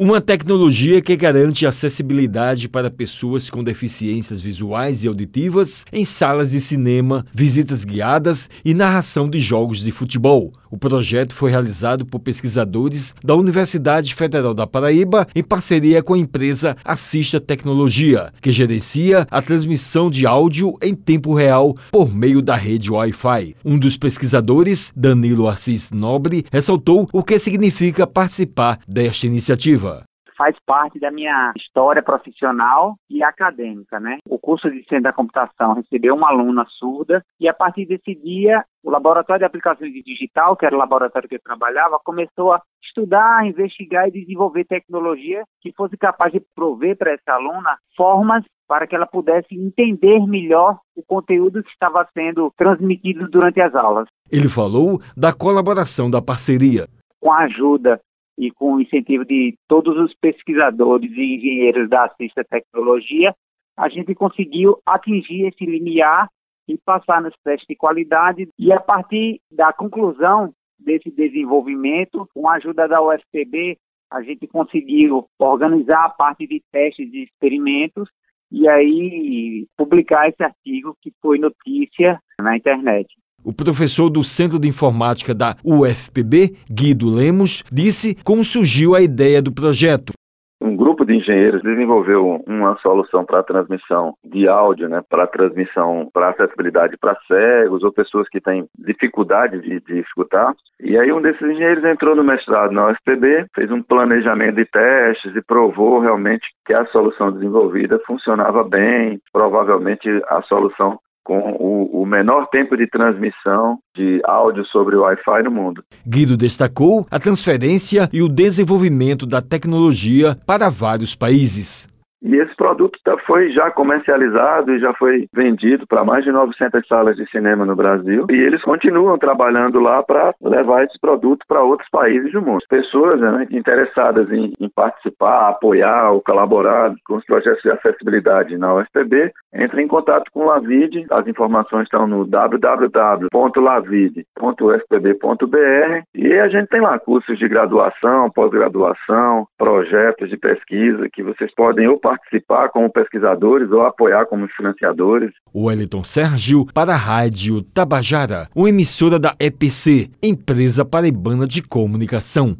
uma tecnologia que garante acessibilidade para pessoas com deficiências visuais e auditivas em salas de cinema, visitas guiadas e narração de jogos de futebol. O projeto foi realizado por pesquisadores da Universidade Federal da Paraíba em parceria com a empresa Assista Tecnologia, que gerencia a transmissão de áudio em tempo real por meio da rede Wi-Fi. Um dos pesquisadores, Danilo Assis Nobre, ressaltou o que significa participar desta iniciativa faz parte da minha história profissional e acadêmica, né? O curso de Ciência da Computação recebeu uma aluna surda e a partir desse dia o Laboratório de Aplicações de Digital, que era o laboratório que eu trabalhava, começou a estudar, investigar e desenvolver tecnologia que fosse capaz de prover para essa aluna formas para que ela pudesse entender melhor o conteúdo que estava sendo transmitido durante as aulas. Ele falou da colaboração da parceria. Com a ajuda e com o incentivo de todos os pesquisadores e engenheiros da Assista Tecnologia, a gente conseguiu atingir esse limiar e passar nos testes de qualidade. E a partir da conclusão desse desenvolvimento, com a ajuda da UFPB, a gente conseguiu organizar a parte de testes e experimentos e aí publicar esse artigo que foi notícia na internet. O professor do Centro de Informática da UFPB, Guido Lemos, disse como surgiu a ideia do projeto. Um grupo de engenheiros desenvolveu uma solução para transmissão de áudio, né, para transmissão, para acessibilidade para cegos ou pessoas que têm dificuldade de, de escutar. E aí um desses engenheiros entrou no mestrado na UFPB, fez um planejamento de testes e provou realmente que a solução desenvolvida funcionava bem. Provavelmente a solução com o, o, menor tempo de transmissão de áudio sobre o Wi-Fi no mundo. Guido destacou a transferência e o desenvolvimento da tecnologia para vários países. E esse produto tá, foi já comercializado e já foi vendido para mais de 900 salas de cinema no Brasil. E eles continuam trabalhando lá para levar esse produto para outros países do mundo. Pessoas né, interessadas em, em, participar, apoiar ou colaborar com os projetos de acessibilidade na UFPB, entrem em contato com o Lavide. As informações estão no www.lavide.ufpb.br e a gente tem lá cursos de graduação, pós-graduação, projetos de pesquisa que vocês podem ou participar como pesquisadores ou apoiar como financiadores. Wellington Sérgio para a Rádio Tabajara, uma emissora da EPC, Empresa Paraibana de Comunicação.